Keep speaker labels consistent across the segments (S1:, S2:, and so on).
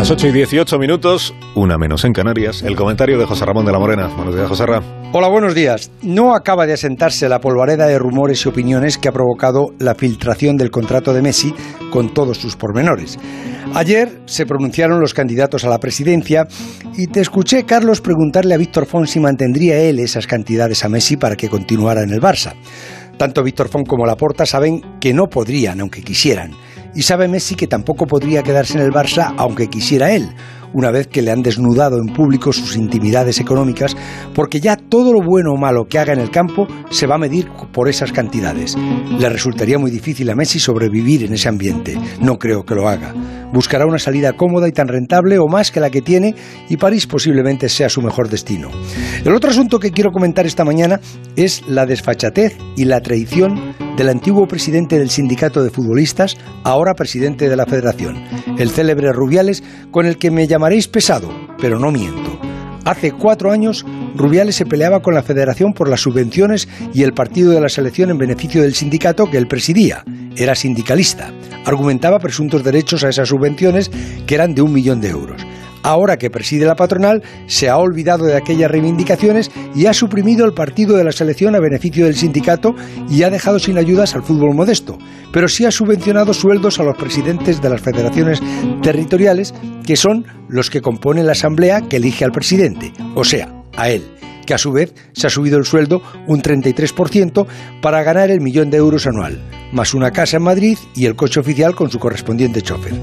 S1: las 8 y 18 minutos, una menos en Canarias, el comentario de José Ramón de la Morena. Buenos días, José Ramón.
S2: Hola, buenos días. No acaba de asentarse la polvareda de rumores y opiniones que ha provocado la filtración del contrato de Messi con todos sus pormenores. Ayer se pronunciaron los candidatos a la presidencia y te escuché, Carlos, preguntarle a Víctor Font si mantendría él esas cantidades a Messi para que continuara en el Barça. Tanto Víctor Font como Laporta saben que no podrían, aunque quisieran. Y sabe Messi que tampoco podría quedarse en el Barça aunque quisiera él, una vez que le han desnudado en público sus intimidades económicas, porque ya todo lo bueno o malo que haga en el campo se va a medir por esas cantidades. Le resultaría muy difícil a Messi sobrevivir en ese ambiente. No creo que lo haga. Buscará una salida cómoda y tan rentable o más que la que tiene y París posiblemente sea su mejor destino. El otro asunto que quiero comentar esta mañana es la desfachatez y la traición del antiguo presidente del sindicato de futbolistas, ahora presidente de la federación, el célebre Rubiales, con el que me llamaréis pesado, pero no miento. Hace cuatro años, Rubiales se peleaba con la federación por las subvenciones y el partido de la selección en beneficio del sindicato que él presidía. Era sindicalista. Argumentaba presuntos derechos a esas subvenciones que eran de un millón de euros ahora que preside la patronal, se ha olvidado de aquellas reivindicaciones y ha suprimido el partido de la selección a beneficio del sindicato y ha dejado sin ayudas al fútbol modesto, pero sí ha subvencionado sueldos a los presidentes de las federaciones territoriales, que son los que componen la asamblea que elige al presidente, o sea, a él que a su vez se ha subido el sueldo un 33% para ganar el millón de euros anual, más una casa en Madrid y el coche oficial con su correspondiente chofer.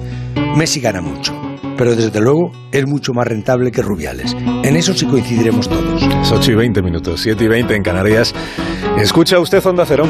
S2: Messi gana mucho pero desde luego es mucho más rentable que Rubiales. En eso sí coincidiremos todos.
S1: 8 y 20 minutos, 7 y 20 en Canarias. Escucha usted Onda Cero.